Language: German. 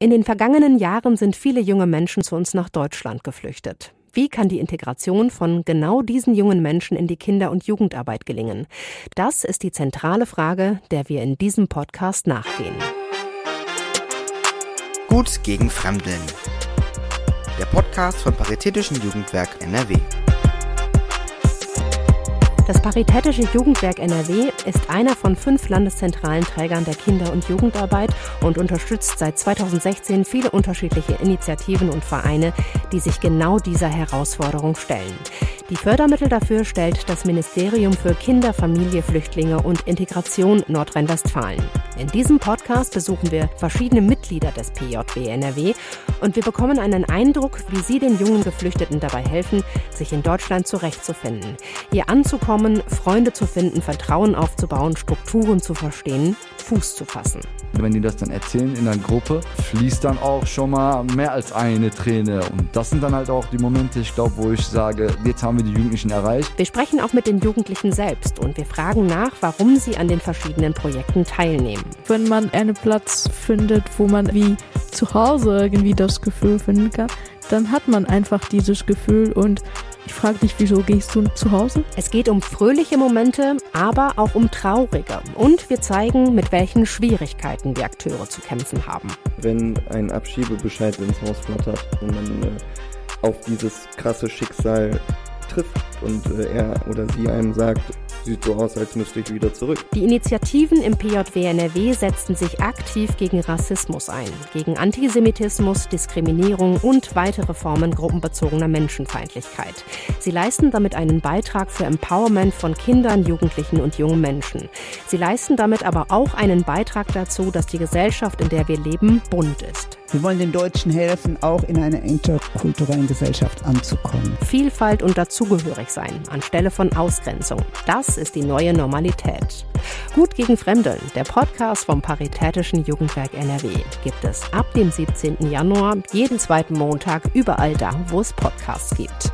In den vergangenen Jahren sind viele junge Menschen zu uns nach Deutschland geflüchtet. Wie kann die Integration von genau diesen jungen Menschen in die Kinder- und Jugendarbeit gelingen? Das ist die zentrale Frage, der wir in diesem Podcast nachgehen. Gut gegen Fremdeln. Der Podcast vom Paritätischen Jugendwerk NRW. Das Paritätische Jugendwerk NRW ist einer von fünf landeszentralen Trägern der Kinder- und Jugendarbeit und unterstützt seit 2016 viele unterschiedliche Initiativen und Vereine, die sich genau dieser Herausforderung stellen. Die Fördermittel dafür stellt das Ministerium für Kinder, Familie, Flüchtlinge und Integration Nordrhein-Westfalen. In diesem Podcast besuchen wir verschiedene Mitglieder des PJW NRW und wir bekommen einen Eindruck, wie sie den jungen Geflüchteten dabei helfen, sich in Deutschland zurechtzufinden, hier anzukommen, Freunde zu finden, Vertrauen aufzubauen, Strukturen zu verstehen, Fuß zu fassen. Wenn die das dann erzählen in einer Gruppe, fließt dann auch schon mal mehr als eine Träne. Und das sind dann halt auch die Momente, ich glaube, wo ich sage, jetzt haben wir die Jugendlichen erreicht. Wir sprechen auch mit den Jugendlichen selbst und wir fragen nach, warum sie an den verschiedenen Projekten teilnehmen. Wenn man einen Platz findet, wo man wie zu Hause irgendwie das Gefühl finden kann, dann hat man einfach dieses Gefühl und ich frage dich, wieso gehst du zu Hause? Es geht um fröhliche Momente, aber auch um traurige. Und wir zeigen, mit welchen Schwierigkeiten die Akteure zu kämpfen haben. Wenn ein Abschiebebescheid ins Haus flattert und man äh, auf dieses krasse Schicksal trifft und äh, er oder sie einem sagt, sieht so aus, als müsste ich wieder zurück. Die Initiativen im PJW NRW setzten sich aktiv gegen Rassismus ein, gegen Antisemitismus, Diskriminierung und weitere Formen gruppenbezogener Menschenfeindlichkeit. Sie leisten damit einen Beitrag für Empowerment von Kindern, Jugendlichen und jungen Menschen. Sie leisten damit aber auch einen Beitrag dazu, dass die Gesellschaft, in der wir leben, bunt ist. Wir wollen den Deutschen helfen, auch in einer interkulturellen Gesellschaft anzukommen. Vielfalt und dazugehörig sein, anstelle von Ausgrenzung. Das ist die neue Normalität. Gut gegen Fremdeln, der Podcast vom Paritätischen Jugendwerk NRW, gibt es ab dem 17. Januar jeden zweiten Montag überall da, wo es Podcasts gibt.